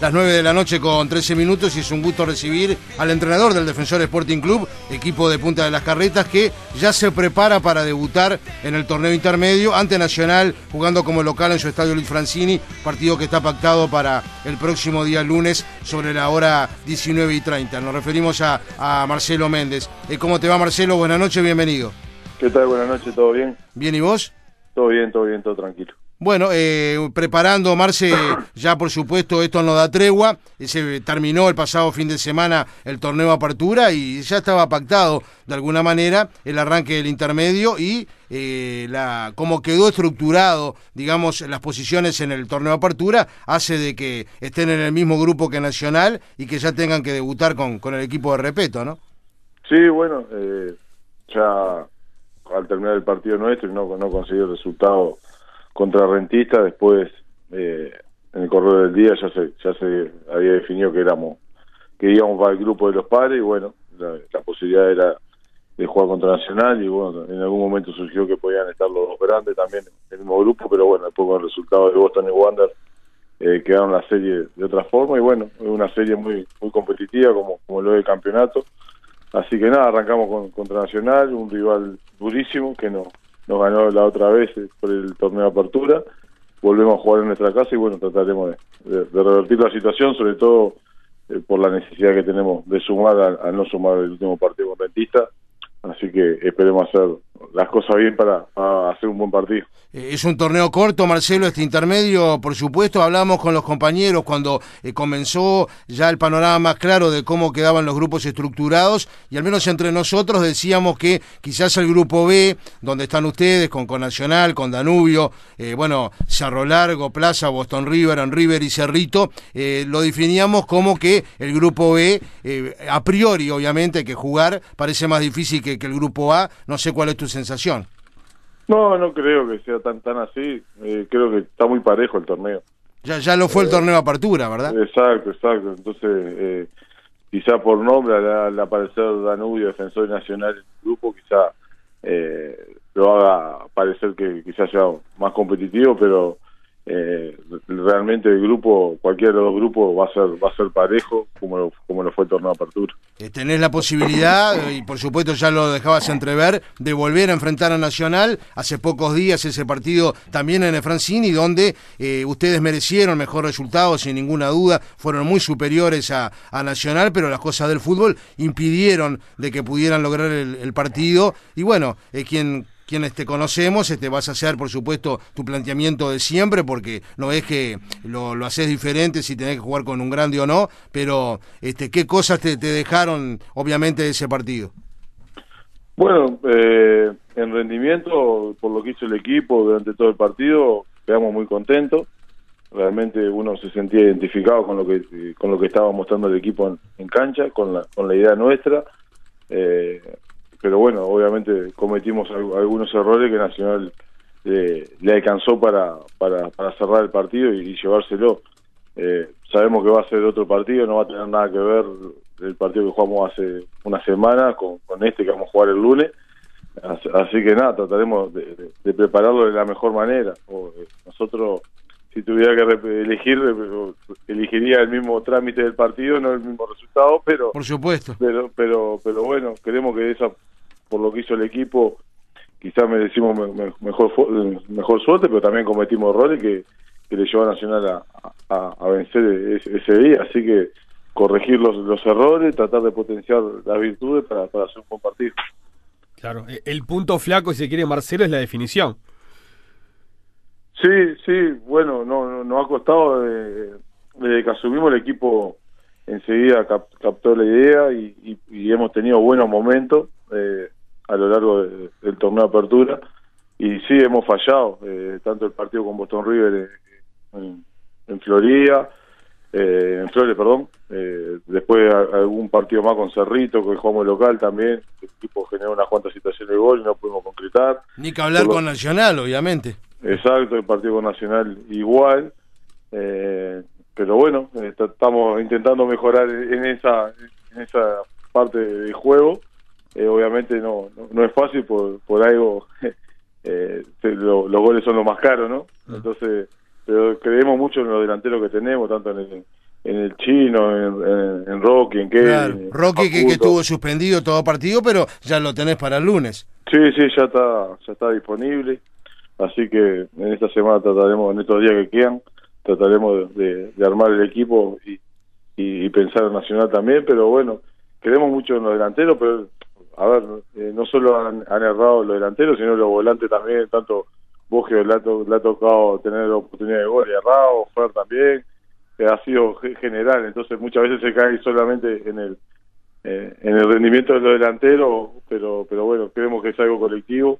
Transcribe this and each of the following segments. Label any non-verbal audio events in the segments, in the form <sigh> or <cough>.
las 9 de la noche con 13 minutos y es un gusto recibir al entrenador del Defensor Sporting Club, equipo de Punta de las Carretas, que ya se prepara para debutar en el torneo intermedio ante Nacional, jugando como local en su estadio Luis Francini, partido que está pactado para el próximo día lunes sobre la hora 19 y 30. Nos referimos a, Marcelo Méndez. Eh, ¿Cómo te va Marcelo? Buenas noches, bienvenido. ¿Qué tal? Buenas noches, ¿todo bien? Bien, ¿y vos? Todo bien, todo bien, todo tranquilo. Bueno, eh, preparando, Marce, <coughs> ya por supuesto esto no da tregua, se terminó el pasado fin de semana el torneo Apertura y ya estaba pactado de alguna manera el arranque del intermedio y eh, la cómo quedó estructurado, digamos, las posiciones en el torneo Apertura hace de que estén en el mismo grupo que Nacional y que ya tengan que debutar con, con el equipo de Repeto, ¿no? Sí, bueno, eh, ya al terminar el partido nuestro y no, no conseguir el resultado contra Rentista, después eh, en el correo del día ya se, ya se había definido que éramos que íbamos para el grupo de los padres y bueno, la, posibilidad era de jugar contra Nacional y bueno, en algún momento surgió que podían estar los dos grandes también en el mismo grupo, pero bueno, después con el resultado de Boston y Wander eh, quedaron la serie de otra forma y bueno, es una serie muy muy competitiva como, como lo del campeonato. Así que nada, arrancamos con, contra Nacional, un rival durísimo que no, nos ganó la otra vez eh, por el torneo de apertura. Volvemos a jugar en nuestra casa y bueno, trataremos de, revertir la situación, sobre todo eh, por la necesidad que tenemos de sumar al, no sumar el último partido con Rentista. Así que esperemos hacer las cosas bien para, hacer un buen partido. Eh, es un torneo corto, Marcelo, este intermedio, por supuesto, hablamos con los compañeros cuando eh, comenzó ya el panorama más claro de cómo quedaban los grupos estructurados y al menos entre nosotros decíamos que quizás el grupo B, donde están ustedes, con, con Nacional, con Danubio, eh, bueno, Cerro Largo, Plaza, Boston River, en River y Cerrito, lo definíamos como que el grupo B, a priori obviamente hay que jugar, parece más difícil que, que el grupo A, no sé cuál es tu sensación. No, no creo que sea tan tan así. Eh, creo que está muy parejo el torneo. Ya ya lo fue el eh, torneo de apertura, ¿verdad? Exacto, exacto. Entonces, eh, quizá por nombre, al, aparecer Danubio, Defensor Nacional en el grupo, quizá eh, lo haga parecer que quizás sea más competitivo, pero eh, realmente el grupo, cualquiera de los grupos va a ser va a ser parejo como lo, como lo fue el torneo apertura. Eh, tenés la posibilidad, y por supuesto ya lo dejabas entrever, de volver a enfrentar a Nacional. Hace pocos días ese partido también en el Francini, donde eh, ustedes merecieron mejor resultado, sin ninguna duda, fueron muy superiores a, a, Nacional, pero las cosas del fútbol impidieron de que pudieran lograr el, el partido. Y bueno, eh, quien quienes te conocemos, este, vas a hacer, por supuesto, tu planteamiento de siempre, porque no es que lo, haces diferente si tenés que jugar con un grande o no, pero este, ¿qué cosas te, dejaron, obviamente, de ese partido? Bueno, eh, en rendimiento, por lo que hizo el equipo durante todo el partido, quedamos muy contentos. Realmente uno se sentía identificado con lo que con lo que estaba mostrando el equipo en, cancha, con la, con la idea nuestra. Eh, pero bueno, obviamente cometimos algunos errores que Nacional eh, le alcanzó para, para, para, cerrar el partido y, llevárselo. Eh, sabemos que va a ser otro partido, no va a tener nada que ver el partido que jugamos hace una semana con, con este que vamos a jugar el lunes. Así, que nada, trataremos de, prepararlo de la mejor manera. Eh, nosotros, si tuviera que elegir, elegiría el mismo trámite del partido, no el mismo resultado, pero por supuesto. Pero, pero, pero bueno, queremos que esa por lo que hizo el equipo, quizás merecimos mejor mejor suerte, pero también cometimos errores que, le llevó a Nacional a, vencer ese, día. Así que corregir los, los errores, tratar de potenciar las virtudes para, para hacer un buen partido. Claro, e, el punto flaco, si se quiere, Marcelo, es la definición. Sí, sí, bueno, no, nos ha costado desde, que asumimos el equipo enseguida captó la idea y, hemos tenido buenos momentos. Eh, a lo largo del torneo de apertura y sí hemos fallado eh, tanto el partido con Boston River en, en Florida eh, en Flores perdón eh, después algún partido más con Cerrito que jugamos local también el equipo generó unas cuantas situaciones de gol y no pudimos concretar. Ni que hablar con Nacional obviamente. Exacto el partido con Nacional igual pero bueno estamos intentando mejorar en esa en esa parte de juego. Eh, obviamente no, no, es fácil por, por algo, <laughs> eh, los goles son lo más caros, ¿no? Entonces, pero creemos mucho en los delanteros que tenemos, tanto en el, en el chino, en, en, Rocky, en Kevin. Rocky que, estuvo suspendido todo partido, pero ya lo tenés para el lunes. Sí, sí, ya está, ya está disponible. Así que en esta semana trataremos, en estos días que quedan, trataremos de, armar el equipo y, y, pensar en Nacional también, pero bueno, queremos mucho en los delanteros, pero a ver, eh, no solo han, errado los delanteros, sino los volantes también, tanto Bogio le ha, le ha tocado tener oportunidad de gol y errado, Fer también, ha sido general, entonces muchas veces se cae solamente en el eh, en el rendimiento de los delanteros, pero pero bueno, creemos que es algo colectivo,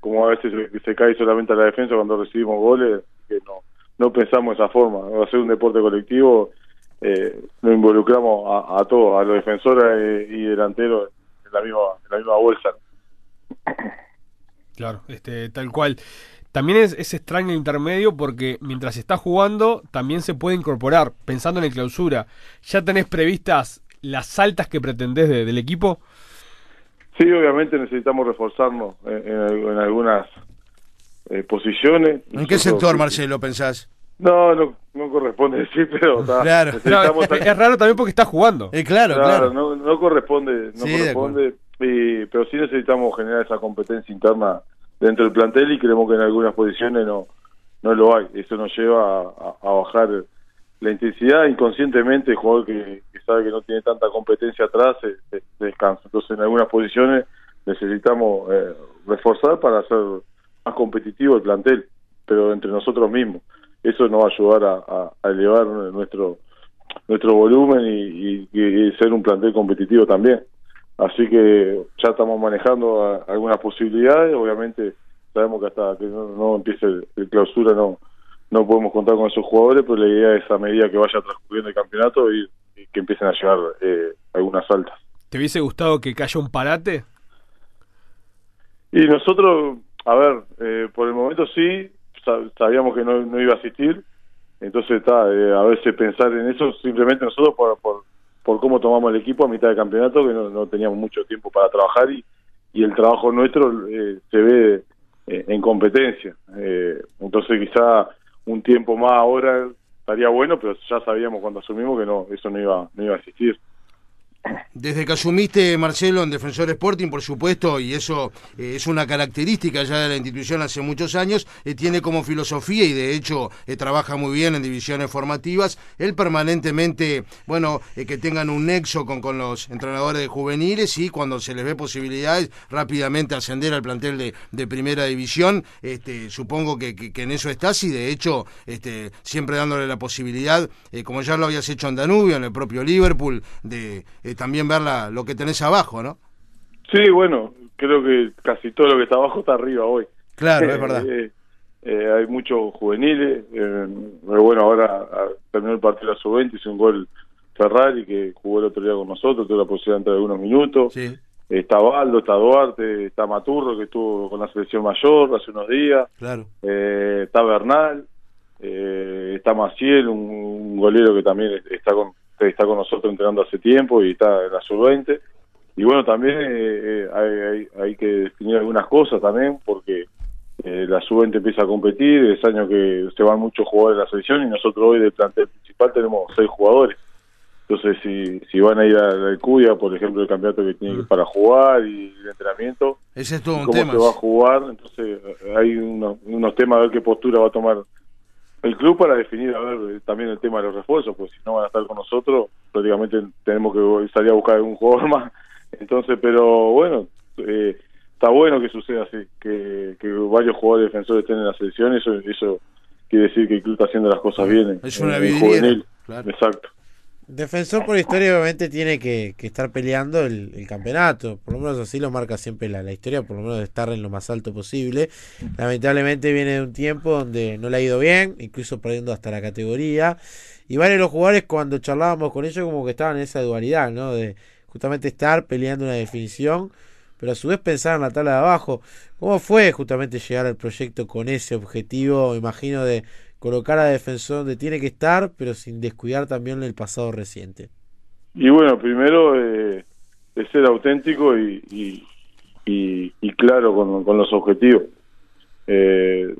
como a veces se, cae solamente a la defensa cuando recibimos goles, que no no pensamos de esa forma, va a ser un deporte colectivo, eh, involucramos a, a todos, a los defensores y delanteros en la misma en la misma bolsa. Claro, este tal cual. También es, es, extraño el intermedio porque mientras está jugando también se puede incorporar, pensando en el clausura. ¿Ya tenés previstas las altas que pretendés del equipo? Sí, obviamente necesitamos reforzarnos en, algunas eh, posiciones. ¿En qué sector, Marcelo, pensás? No, no, no corresponde decir, pero claro. es, raro también porque está jugando. Eh, claro, claro, No, no corresponde, no corresponde, pero sí necesitamos generar esa competencia interna dentro del plantel y creemos que en algunas posiciones no no lo hay. Eso nos lleva a, bajar la intensidad inconscientemente. El jugador que, sabe que no tiene tanta competencia atrás se, descansa. Entonces, en algunas posiciones necesitamos eh, reforzar para hacer más competitivo el plantel, pero entre nosotros mismos. Eso nos va a ayudar a, elevar nuestro nuestro volumen y, y ser un plantel competitivo también. Así que ya estamos manejando algunas posibilidades, obviamente sabemos que hasta que no, empiece el, clausura no no podemos contar con esos jugadores, pero la idea es a medida que vaya transcurriendo el campeonato y, que empiecen a llegar eh, algunas altas. ¿Te hubiese gustado que caiga un parate? Y nosotros, a ver, eh, por el momento sí, sabíamos que no, iba a asistir, entonces está, eh, a veces pensar en eso simplemente nosotros por, por por cómo tomamos el equipo a mitad de campeonato, que no, teníamos mucho tiempo para trabajar y, y el trabajo nuestro eh, se ve eh, en competencia. Eh, entonces quizá un tiempo más ahora estaría bueno, pero ya sabíamos cuando asumimos que no eso no iba, no iba a existir. Desde que asumiste, Marcelo, en Defensor Sporting, por supuesto, y eso eh, es una característica ya de la institución hace muchos años, eh, tiene como filosofía y de hecho eh, trabaja muy bien en divisiones formativas, él permanentemente, bueno, que tengan un nexo con, con los entrenadores de juveniles y cuando se les ve posibilidades rápidamente ascender al plantel de, de primera división, este, supongo que, que, en eso estás y de hecho este, siempre dándole la posibilidad, como ya lo habías hecho en Danubio, en el propio Liverpool, de también ver lo que tenés abajo, ¿no? Sí, bueno, creo que casi todo lo que está abajo está arriba hoy. Claro, es verdad. Eh, eh, hay muchos juveniles, eh, bueno, ahora terminó el partido la sub-20, hizo un gol Ferrari que jugó el otro día con nosotros, tuvo la posibilidad de entrar algunos minutos. Está Baldo, está Duarte, está Maturro que estuvo con la selección mayor hace unos días. Claro. está Bernal, está Maciel, un golero que también está con está con nosotros entrenando hace tiempo y está en la sub-20. Y bueno, también eh, eh, hay, hay, que definir algunas cosas también, porque eh, la sub-20 empieza a competir, es año que se van muchos jugadores de la selección y nosotros hoy del plantel principal tenemos seis jugadores. Entonces, si, si van a ir a la Cuya, por ejemplo, el campeonato que tiene mm. para jugar y el entrenamiento, Ese es todo un cómo tema. se va a jugar, entonces hay unos, unos temas a ver qué postura va a tomar el club para definir a ver también el tema de los refuerzos, pues si no van a estar con nosotros, prácticamente tenemos que salir a buscar algún jugador <laughs> más. Entonces, pero bueno, eh, está bueno que suceda así, que, varios jugadores defensores estén en la selección, eso, eso quiere decir que el club está haciendo las cosas bien. Es una juvenil. Exacto. Defensor por historia obviamente tiene que, estar peleando el, campeonato, por lo menos así lo marca siempre la, historia, por lo menos de estar en lo más alto posible. Lamentablemente viene de un tiempo donde no le ha ido bien, incluso perdiendo hasta la categoría. Y varios de los jugadores cuando charlábamos con ellos como que estaban en esa dualidad, ¿no? De justamente estar peleando una definición, pero a su vez pensar en la tabla de abajo. ¿Cómo fue justamente llegar al proyecto con ese objetivo, imagino, de colocar a defensor donde tiene que estar, pero sin descuidar también el pasado reciente. Y bueno, primero eh, ser auténtico y, y, claro con, los objetivos. Eh,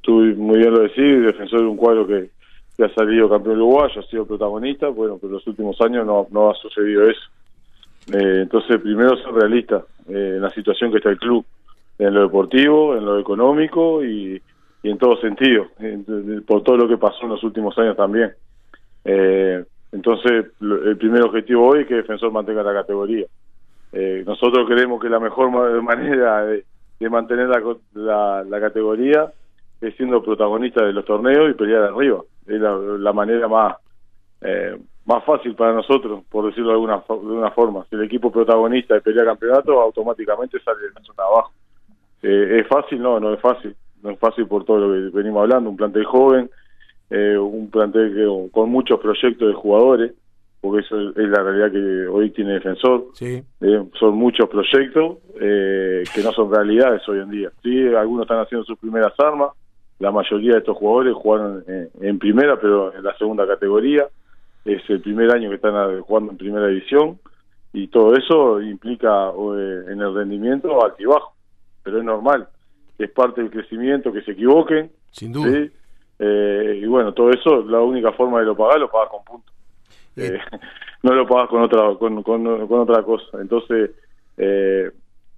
tú muy bien lo decís, defensor de un cuadro que, que ha salido campeón uruguayo, ha sido protagonista, bueno, pero en los últimos años no, no ha sucedido eso. Eh, entonces, primero ser realista eh, en la situación que está el club, en lo deportivo, en lo económico y, y en todo sentido, por todo lo que pasó en los últimos años también. Eh, entonces, el primer objetivo hoy es que Defensor mantenga la categoría. Eh, nosotros creemos que la mejor <laughs> manera de, mantener la, la, categoría es siendo protagonista de los torneos y pelear arriba. Es la, manera más eh, más fácil para nosotros, por decirlo de alguna, de una forma. Si el equipo protagonista de pelea campeonato, automáticamente sale de la zona abajo. ¿Es fácil? No, no es fácil. No es fácil por todo lo que venimos hablando. Un plantel joven, eh, un plantel que, con muchos proyectos de jugadores, porque eso es la realidad que hoy tiene Defensor. Sí. Eh, son muchos proyectos eh, que no son realidades hoy en día. Sí, algunos están haciendo sus primeras armas, la mayoría de estos jugadores jugaron en, primera, pero en la segunda categoría. Es el primer año que están jugando en primera división y todo eso implica en el rendimiento altibajo, pero es normal, es parte del crecimiento que se equivoquen. Sin duda. y bueno, todo eso, la única forma de lo pagar, lo pagas con puntos. Eh, <laughs> no lo pagas con otra con, con, otra cosa entonces eh,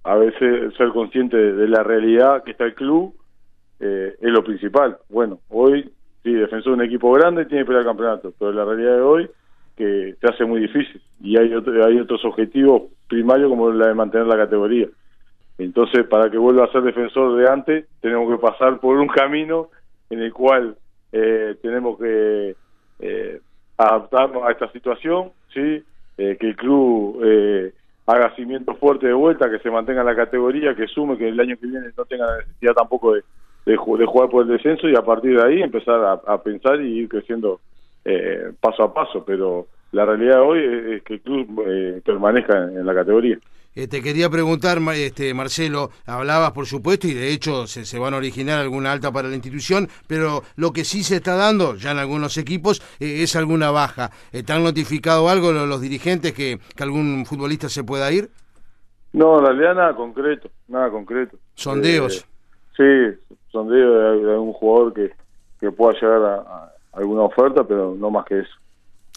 a veces ser consciente de la realidad que está el club eh, es lo principal bueno hoy sí defensor de un equipo grande tiene que pelear el campeonato pero la realidad de hoy que te hace muy difícil y hay hay otros objetivos primarios como la de mantener la categoría entonces para que vuelva a ser defensor de antes tenemos que pasar por un camino en el cual tenemos que adaptarnos a esta situación, ¿sí? Eh, que el club eh, haga cimiento fuerte de vuelta, que se mantenga la categoría, que sume que el año que viene no tenga la necesidad tampoco de, de, jugar por el descenso y a partir de ahí empezar a, pensar y ir creciendo eh, paso a paso. Pero la realidad de hoy es, que el club permanezca en la categoría. Eh, te quería preguntar, este, Marcelo, hablabas por supuesto y de hecho se, van a originar alguna alta para la institución, pero lo que sí se está dando ya en algunos equipos eh, es alguna baja. ¿Están notificado algo los, dirigentes que, algún futbolista se pueda ir? No, en realidad nada concreto, nada concreto. ¿Sondeos? Eh, sí, sondeos de, algún jugador que, que pueda llegar a, alguna oferta, pero no más que eso.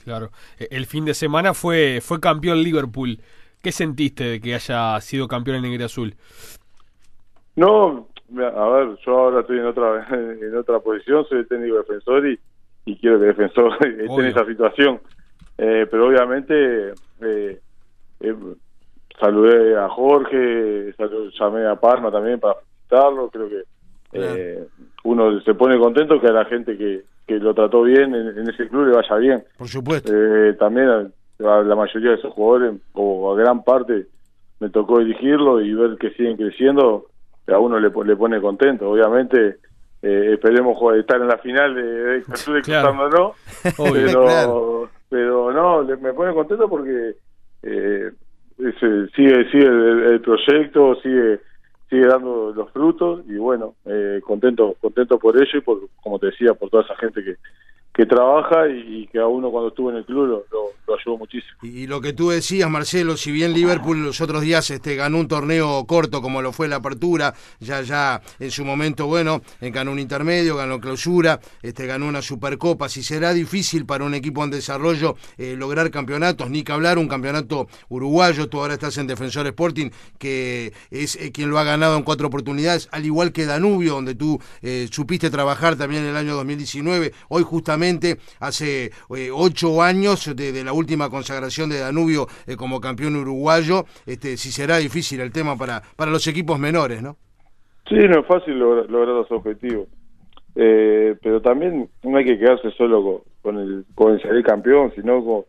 Claro, e, el fin de semana fue, fue campeón Liverpool. ¿Qué sentiste de que haya sido campeón en Negro Azul? No, a ver, yo ahora estoy en otra <laughs> en otra posición, soy técnico defensor y, quiero que el defensor <laughs> esté en esa situación. Eh, pero obviamente eh, eh, saludé a Jorge, llamé a Palma también para felicitarlo, creo que uno se pone contento que a la gente que, que lo trató bien en, en ese club le vaya bien. Por supuesto. también la mayoría de esos jugadores, o a gran parte, me tocó dirigirlo y ver que siguen creciendo, a uno le, le pone contento. Obviamente, eh, esperemos estar en la final de, de <laughs> <laughs> claro. pero, pero no, me pone contento porque eh, sigue sigue el, proyecto, sigue sigue dando los frutos y bueno, eh, contento contento por ello y por, como te decía, por toda esa gente que, que trabaja y, que a uno cuando estuvo en el club lo, ayudó muchísimo. Y, lo que tú decías, Marcelo, si bien Liverpool los otros días este, ganó un torneo corto como lo fue la apertura, ya ya en su momento, bueno, ganó un intermedio, ganó clausura, este, ganó una supercopa, si será difícil para un equipo en desarrollo eh, lograr campeonatos, ni que hablar un campeonato uruguayo, tú ahora estás en Defensor Sporting, que es eh, quien lo ha ganado en cuatro oportunidades, al igual que Danubio, donde tú eh, supiste trabajar también en el año 2019, hoy justamente hace eh, ocho años de, la última consagración de Danubio eh, como campeón uruguayo, este, si será difícil el tema para, para los equipos menores, ¿no? Sí, no es fácil lograr, los objetivos, eh, pero también no hay que quedarse solo con, el, con el campeón, sino con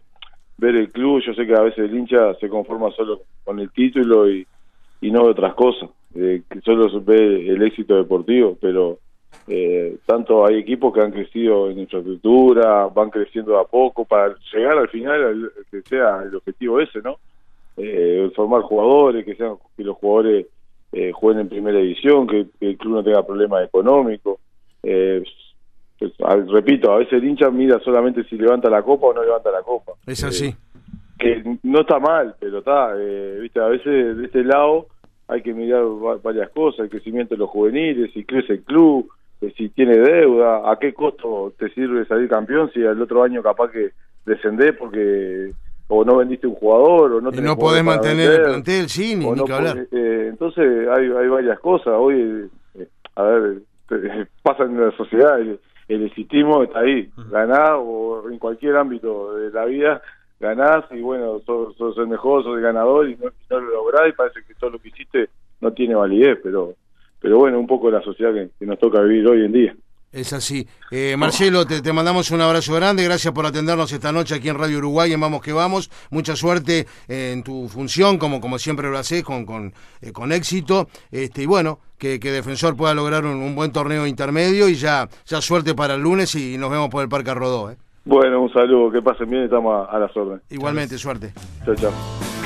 ver el club. Yo sé que a veces el hincha se conforma solo con el título y, y no de otras cosas, que solo ve el éxito deportivo, pero eh, tanto hay equipos que han crecido en infraestructura, van creciendo a poco para llegar al final que sea el objetivo ese, ¿no? Eh, formar jugadores, que sean que los jugadores eh, jueguen en primera división, que, el club no tenga problemas económicos. Eh, pues, repito, a veces el hincha mira solamente si levanta la copa o no levanta la copa. Es así. Eh, que no está mal, pero está, viste, a veces de este lado hay que mirar varias cosas, el crecimiento de los juveniles, si crece el club, si tiene deuda, a qué costo te sirve salir campeón si el otro año capaz que descendés porque o no vendiste un jugador o no y no podés mantener el plantel, sí, ni, que hablar. Eh, entonces hay, hay varias cosas. Hoy, eh, a ver, <laughs> pasa en la sociedad, el, el está ahí, ganás o en cualquier ámbito de la vida ganás y bueno, sos, sos el mejor, sos el ganador y no, lo lográs y parece que todo lo que hiciste no tiene validez, pero pero bueno, un poco la sociedad que nos toca vivir hoy en día. Es así. Eh, Marcelo, te, mandamos un abrazo grande. Gracias por atendernos esta noche aquí en Radio Uruguay, en Vamos que Vamos. Mucha suerte eh, en tu función, como, como siempre lo haces, con, con, eh, con éxito. Este, y bueno, que, Defensor pueda lograr un, buen torneo intermedio y ya, ya suerte para el lunes y nos vemos por el Parque Rodó. Bueno, un saludo. Que pasen bien, estamos a, a las órdenes. Igualmente, suerte. Chao, chao.